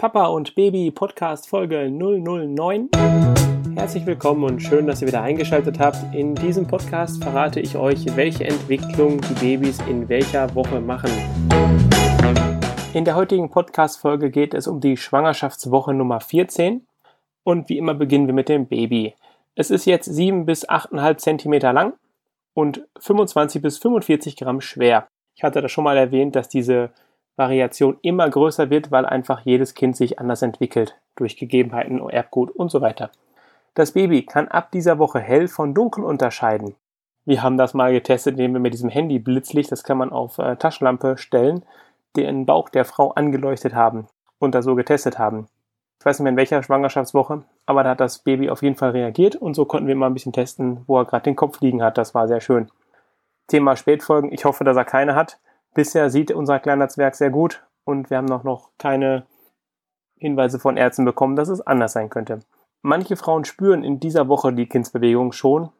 Papa und Baby Podcast Folge 009. Herzlich willkommen und schön, dass ihr wieder eingeschaltet habt. In diesem Podcast verrate ich euch, welche Entwicklung die Babys in welcher Woche machen. In der heutigen Podcast-Folge geht es um die Schwangerschaftswoche Nummer 14 und wie immer beginnen wir mit dem Baby. Es ist jetzt 7 bis 8,5 cm lang und 25 bis 45 Gramm schwer. Ich hatte das schon mal erwähnt, dass diese Variation immer größer wird, weil einfach jedes Kind sich anders entwickelt, durch Gegebenheiten, Erbgut und so weiter. Das Baby kann ab dieser Woche hell von dunkel unterscheiden. Wir haben das mal getestet, indem wir mit diesem Handy Blitzlicht, das kann man auf äh, Taschenlampe stellen, den Bauch der Frau angeleuchtet haben und da so getestet haben. Ich weiß nicht mehr in welcher Schwangerschaftswoche, aber da hat das Baby auf jeden Fall reagiert und so konnten wir mal ein bisschen testen, wo er gerade den Kopf liegen hat. Das war sehr schön. Thema Spätfolgen, ich hoffe, dass er keine hat. Bisher sieht unser kleiner Zwerg sehr gut und wir haben noch, noch keine Hinweise von Ärzten bekommen, dass es anders sein könnte. Manche Frauen spüren in dieser Woche die Kindsbewegung schon.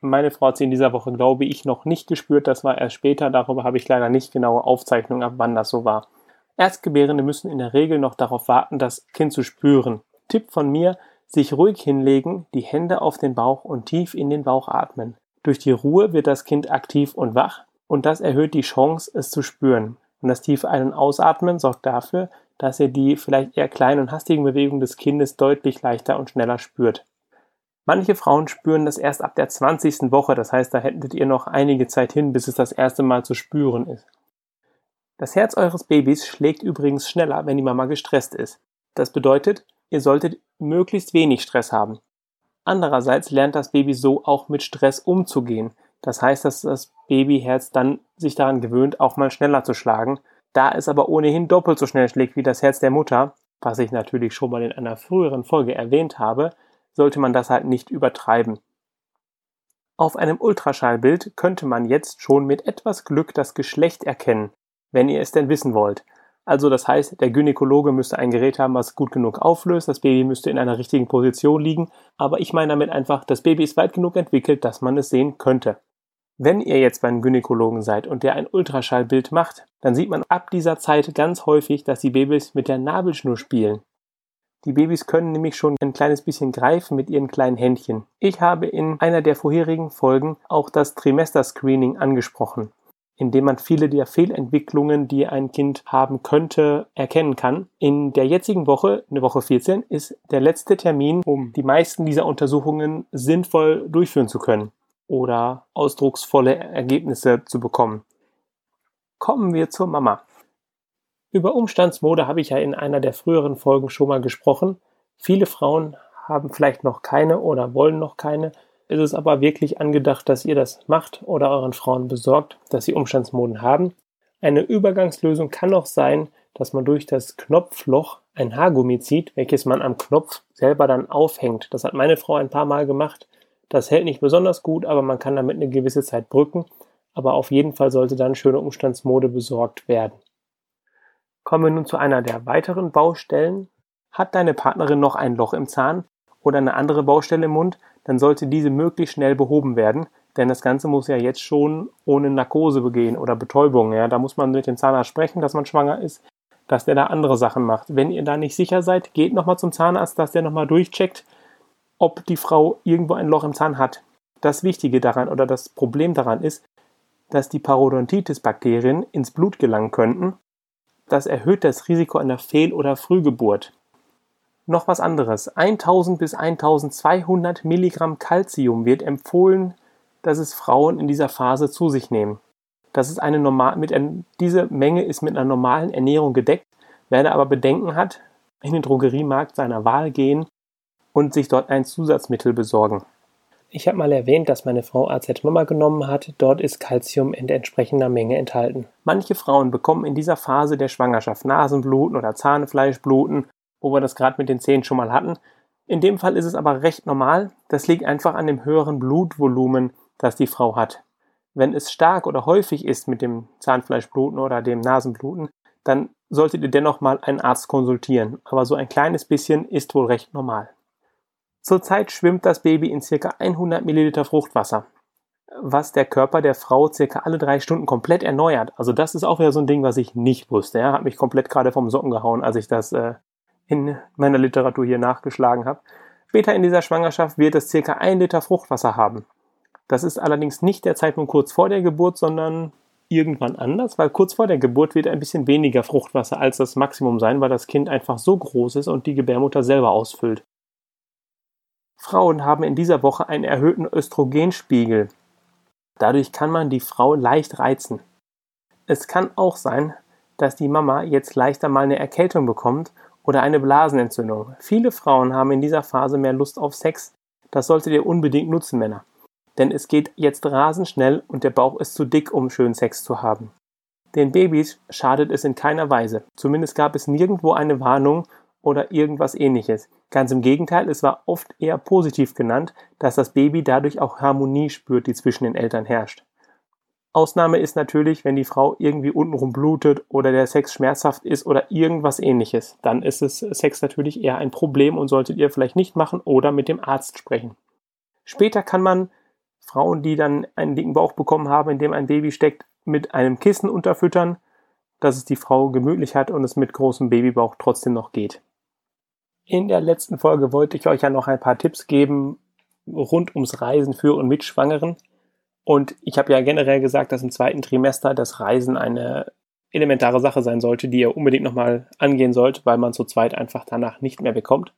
Meine Frau hat sie in dieser Woche, glaube ich, noch nicht gespürt. Das war erst später. Darüber habe ich leider nicht genaue Aufzeichnungen, ab wann das so war. Erstgebärende müssen in der Regel noch darauf warten, das Kind zu spüren. Tipp von mir, sich ruhig hinlegen, die Hände auf den Bauch und tief in den Bauch atmen. Durch die Ruhe wird das Kind aktiv und wach und das erhöht die Chance, es zu spüren. Und das tiefe Ein- und Ausatmen sorgt dafür, dass ihr die vielleicht eher kleinen und hastigen Bewegungen des Kindes deutlich leichter und schneller spürt. Manche Frauen spüren das erst ab der 20. Woche, das heißt, da hättet ihr noch einige Zeit hin, bis es das erste Mal zu spüren ist. Das Herz eures Babys schlägt übrigens schneller, wenn die Mama gestresst ist. Das bedeutet, ihr solltet möglichst wenig Stress haben. Andererseits lernt das Baby so auch mit Stress umzugehen. Das heißt, dass das Babyherz dann sich daran gewöhnt, auch mal schneller zu schlagen. Da es aber ohnehin doppelt so schnell schlägt wie das Herz der Mutter, was ich natürlich schon mal in einer früheren Folge erwähnt habe, sollte man das halt nicht übertreiben. Auf einem Ultraschallbild könnte man jetzt schon mit etwas Glück das Geschlecht erkennen, wenn ihr es denn wissen wollt. Also das heißt, der Gynäkologe müsste ein Gerät haben, was gut genug auflöst, das Baby müsste in einer richtigen Position liegen, aber ich meine damit einfach, das Baby ist weit genug entwickelt, dass man es sehen könnte. Wenn ihr jetzt beim Gynäkologen seid und der ein Ultraschallbild macht, dann sieht man ab dieser Zeit ganz häufig, dass die Babys mit der Nabelschnur spielen. Die Babys können nämlich schon ein kleines bisschen greifen mit ihren kleinen Händchen. Ich habe in einer der vorherigen Folgen auch das Trimester-Screening angesprochen, indem man viele der Fehlentwicklungen, die ein Kind haben könnte, erkennen kann. In der jetzigen Woche, eine Woche 14, ist der letzte Termin, um die meisten dieser Untersuchungen sinnvoll durchführen zu können oder ausdrucksvolle Ergebnisse zu bekommen. Kommen wir zur Mama. Über Umstandsmode habe ich ja in einer der früheren Folgen schon mal gesprochen. Viele Frauen haben vielleicht noch keine oder wollen noch keine. Ist es aber wirklich angedacht, dass ihr das macht oder euren Frauen besorgt, dass sie Umstandsmoden haben. Eine Übergangslösung kann auch sein, dass man durch das Knopfloch ein Haargummi zieht, welches man am Knopf selber dann aufhängt. Das hat meine Frau ein paar Mal gemacht. Das hält nicht besonders gut, aber man kann damit eine gewisse Zeit brücken. Aber auf jeden Fall sollte dann schöne Umstandsmode besorgt werden. Kommen wir nun zu einer der weiteren Baustellen. Hat deine Partnerin noch ein Loch im Zahn oder eine andere Baustelle im Mund, dann sollte diese möglichst schnell behoben werden, denn das Ganze muss ja jetzt schon ohne Narkose begehen oder Betäubung. Ja, da muss man mit dem Zahnarzt sprechen, dass man schwanger ist, dass der da andere Sachen macht. Wenn ihr da nicht sicher seid, geht nochmal zum Zahnarzt, dass der nochmal durchcheckt, ob die Frau irgendwo ein Loch im Zahn hat. Das Wichtige daran oder das Problem daran ist, dass die Parodontitis-Bakterien ins Blut gelangen könnten. Das erhöht das Risiko einer Fehl- oder Frühgeburt. Noch was anderes. 1000 bis 1200 Milligramm Calcium wird empfohlen, dass es Frauen in dieser Phase zu sich nehmen. Das ist eine normal, mit diese Menge ist mit einer normalen Ernährung gedeckt. Wer da aber Bedenken hat, in den Drogeriemarkt seiner Wahl gehen und sich dort ein Zusatzmittel besorgen. Ich habe mal erwähnt, dass meine Frau AZ Mama genommen hat. Dort ist Calcium in entsprechender Menge enthalten. Manche Frauen bekommen in dieser Phase der Schwangerschaft Nasenbluten oder Zahnfleischbluten, wo wir das gerade mit den Zähnen schon mal hatten. In dem Fall ist es aber recht normal. Das liegt einfach an dem höheren Blutvolumen, das die Frau hat. Wenn es stark oder häufig ist mit dem Zahnfleischbluten oder dem Nasenbluten, dann solltet ihr dennoch mal einen Arzt konsultieren. Aber so ein kleines bisschen ist wohl recht normal. Zurzeit schwimmt das Baby in ca. 100 Milliliter Fruchtwasser, was der Körper der Frau ca. alle drei Stunden komplett erneuert. Also das ist auch wieder so ein Ding, was ich nicht wusste. Ja, hat mich komplett gerade vom Socken gehauen, als ich das äh, in meiner Literatur hier nachgeschlagen habe. Später in dieser Schwangerschaft wird es circa ein Liter Fruchtwasser haben. Das ist allerdings nicht der Zeitpunkt kurz vor der Geburt, sondern irgendwann anders, weil kurz vor der Geburt wird ein bisschen weniger Fruchtwasser als das Maximum sein, weil das Kind einfach so groß ist und die Gebärmutter selber ausfüllt. Frauen haben in dieser Woche einen erhöhten Östrogenspiegel. Dadurch kann man die Frau leicht reizen. Es kann auch sein, dass die Mama jetzt leichter mal eine Erkältung bekommt oder eine Blasenentzündung. Viele Frauen haben in dieser Phase mehr Lust auf Sex. Das solltet ihr unbedingt nutzen, Männer. Denn es geht jetzt rasend schnell und der Bauch ist zu dick, um schön Sex zu haben. Den Babys schadet es in keiner Weise. Zumindest gab es nirgendwo eine Warnung oder irgendwas ähnliches. Ganz im Gegenteil, es war oft eher positiv genannt, dass das Baby dadurch auch Harmonie spürt, die zwischen den Eltern herrscht. Ausnahme ist natürlich, wenn die Frau irgendwie untenrum blutet oder der Sex schmerzhaft ist oder irgendwas ähnliches. Dann ist es Sex natürlich eher ein Problem und solltet ihr vielleicht nicht machen oder mit dem Arzt sprechen. Später kann man Frauen, die dann einen dicken Bauch bekommen haben, in dem ein Baby steckt, mit einem Kissen unterfüttern, dass es die Frau gemütlich hat und es mit großem Babybauch trotzdem noch geht. In der letzten Folge wollte ich euch ja noch ein paar Tipps geben rund ums Reisen für und mit Schwangeren. Und ich habe ja generell gesagt, dass im zweiten Trimester das Reisen eine elementare Sache sein sollte, die ihr unbedingt nochmal angehen sollt, weil man zu zweit einfach danach nicht mehr bekommt.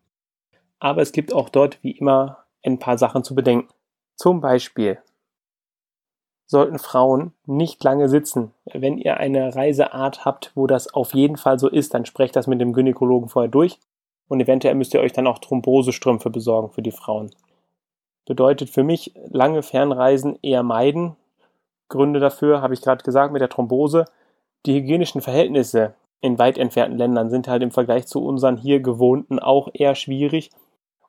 Aber es gibt auch dort wie immer ein paar Sachen zu bedenken. Zum Beispiel sollten Frauen nicht lange sitzen. Wenn ihr eine Reiseart habt, wo das auf jeden Fall so ist, dann sprecht das mit dem Gynäkologen vorher durch und eventuell müsst ihr euch dann auch Thrombosestrümpfe besorgen für die Frauen. Bedeutet für mich lange Fernreisen eher meiden. Gründe dafür habe ich gerade gesagt mit der Thrombose. Die hygienischen Verhältnisse in weit entfernten Ländern sind halt im Vergleich zu unseren hier gewohnten auch eher schwierig.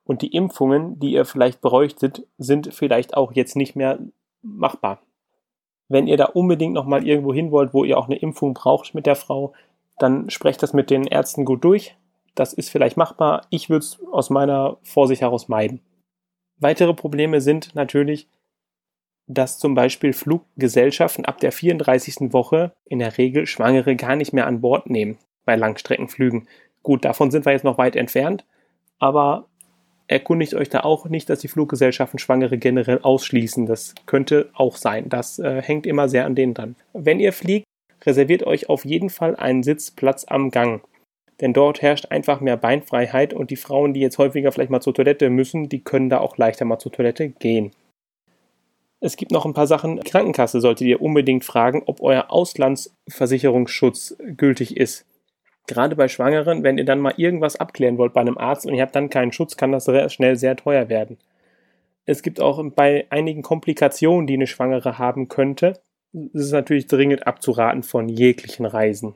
Und die Impfungen, die ihr vielleicht bräuchtet, sind vielleicht auch jetzt nicht mehr machbar. Wenn ihr da unbedingt nochmal irgendwo hin wollt, wo ihr auch eine Impfung braucht mit der Frau, dann sprecht das mit den Ärzten gut durch. Das ist vielleicht machbar. Ich würde es aus meiner Vorsicht heraus meiden. Weitere Probleme sind natürlich, dass zum Beispiel Fluggesellschaften ab der 34. Woche in der Regel Schwangere gar nicht mehr an Bord nehmen bei Langstreckenflügen. Gut, davon sind wir jetzt noch weit entfernt, aber erkundigt euch da auch nicht, dass die Fluggesellschaften Schwangere generell ausschließen. Das könnte auch sein. Das äh, hängt immer sehr an denen dran. Wenn ihr fliegt, reserviert euch auf jeden Fall einen Sitzplatz am Gang. Denn dort herrscht einfach mehr Beinfreiheit und die Frauen, die jetzt häufiger vielleicht mal zur Toilette müssen, die können da auch leichter mal zur Toilette gehen. Es gibt noch ein paar Sachen. Krankenkasse solltet ihr unbedingt fragen, ob euer Auslandsversicherungsschutz gültig ist gerade bei Schwangeren, wenn ihr dann mal irgendwas abklären wollt bei einem Arzt und ihr habt dann keinen Schutz, kann das sehr schnell sehr teuer werden. Es gibt auch bei einigen Komplikationen, die eine Schwangere haben könnte, ist es natürlich dringend abzuraten von jeglichen Reisen.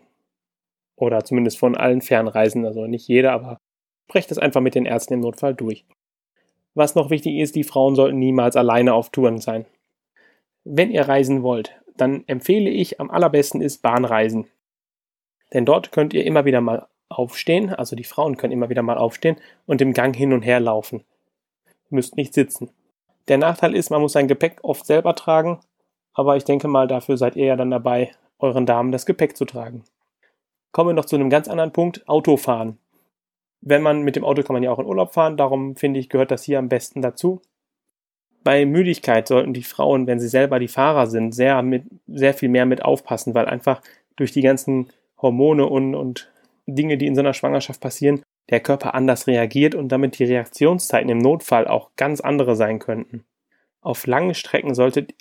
Oder zumindest von allen Fernreisen, also nicht jeder, aber sprecht das einfach mit den Ärzten im Notfall durch. Was noch wichtig ist, die Frauen sollten niemals alleine auf Touren sein. Wenn ihr reisen wollt, dann empfehle ich am allerbesten ist Bahnreisen. Denn dort könnt ihr immer wieder mal aufstehen, also die Frauen können immer wieder mal aufstehen und im Gang hin und her laufen. Ihr müsst nicht sitzen. Der Nachteil ist, man muss sein Gepäck oft selber tragen, aber ich denke mal, dafür seid ihr ja dann dabei, euren Damen das Gepäck zu tragen. Kommen wir noch zu einem ganz anderen Punkt, Autofahren. Wenn man mit dem Auto kann man ja auch in Urlaub fahren, darum finde ich, gehört das hier am besten dazu. Bei Müdigkeit sollten die Frauen, wenn sie selber die Fahrer sind, sehr, mit, sehr viel mehr mit aufpassen, weil einfach durch die ganzen Hormone und, und Dinge, die in so einer Schwangerschaft passieren, der Körper anders reagiert und damit die Reaktionszeiten im Notfall auch ganz andere sein könnten. Auf langen Strecken solltet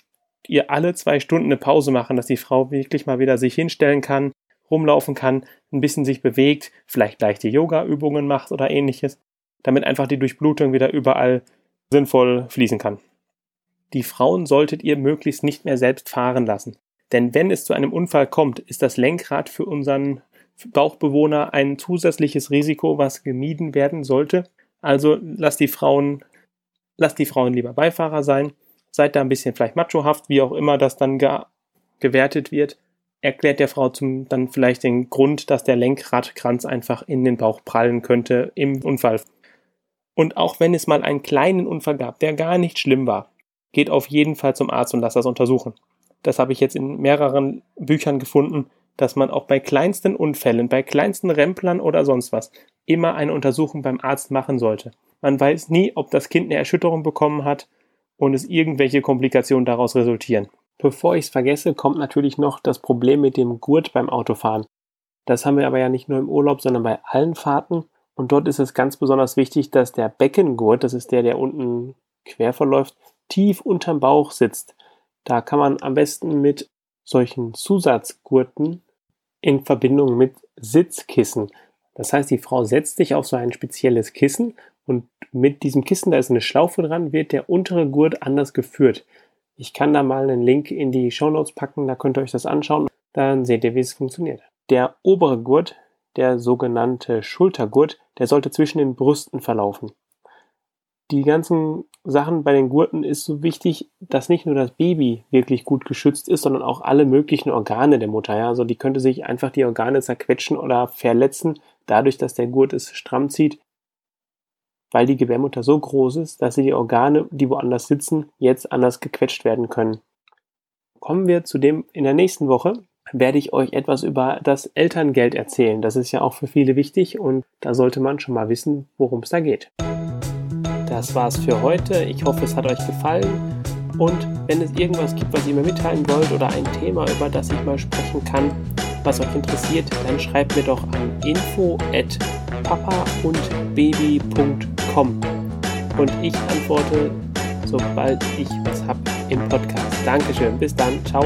ihr alle zwei Stunden eine Pause machen, dass die Frau wirklich mal wieder sich hinstellen kann, rumlaufen kann, ein bisschen sich bewegt, vielleicht leichte Yoga-Übungen macht oder ähnliches, damit einfach die Durchblutung wieder überall sinnvoll fließen kann. Die Frauen solltet ihr möglichst nicht mehr selbst fahren lassen. Denn wenn es zu einem Unfall kommt, ist das Lenkrad für unseren Bauchbewohner ein zusätzliches Risiko, was gemieden werden sollte. Also lasst die Frauen, lasst die Frauen lieber Beifahrer sein. Seid da ein bisschen vielleicht machohaft, wie auch immer das dann ge gewertet wird. Erklärt der Frau zum, dann vielleicht den Grund, dass der Lenkradkranz einfach in den Bauch prallen könnte im Unfall. Und auch wenn es mal einen kleinen Unfall gab, der gar nicht schlimm war, geht auf jeden Fall zum Arzt und lasst das untersuchen das habe ich jetzt in mehreren Büchern gefunden, dass man auch bei kleinsten Unfällen, bei kleinsten Remplern oder sonst was immer eine Untersuchung beim Arzt machen sollte. Man weiß nie, ob das Kind eine Erschütterung bekommen hat und es irgendwelche Komplikationen daraus resultieren. Bevor ich es vergesse, kommt natürlich noch das Problem mit dem Gurt beim Autofahren. Das haben wir aber ja nicht nur im Urlaub, sondern bei allen Fahrten. Und dort ist es ganz besonders wichtig, dass der Beckengurt, das ist der, der unten quer verläuft, tief unterm Bauch sitzt. Da kann man am besten mit solchen Zusatzgurten in Verbindung mit Sitzkissen. Das heißt, die Frau setzt sich auf so ein spezielles Kissen und mit diesem Kissen, da ist eine Schlaufe dran, wird der untere Gurt anders geführt. Ich kann da mal einen Link in die Show Notes packen, da könnt ihr euch das anschauen. Dann seht ihr, wie es funktioniert. Der obere Gurt, der sogenannte Schultergurt, der sollte zwischen den Brüsten verlaufen. Die ganzen Sachen bei den Gurten ist so wichtig, dass nicht nur das Baby wirklich gut geschützt ist, sondern auch alle möglichen Organe der Mutter. Ja? Also die könnte sich einfach die Organe zerquetschen oder verletzen, dadurch, dass der Gurt es stramm zieht weil die Gebärmutter so groß ist, dass sie die Organe, die woanders sitzen, jetzt anders gequetscht werden können. Kommen wir zu dem in der nächsten Woche werde ich euch etwas über das Elterngeld erzählen. Das ist ja auch für viele wichtig und da sollte man schon mal wissen, worum es da geht. Das war's für heute. Ich hoffe, es hat euch gefallen. Und wenn es irgendwas gibt, was ihr mir mitteilen wollt oder ein Thema, über das ich mal sprechen kann, was euch interessiert, dann schreibt mir doch an info papaundbaby.com und ich antworte, sobald ich was habe im Podcast. Dankeschön, bis dann, ciao.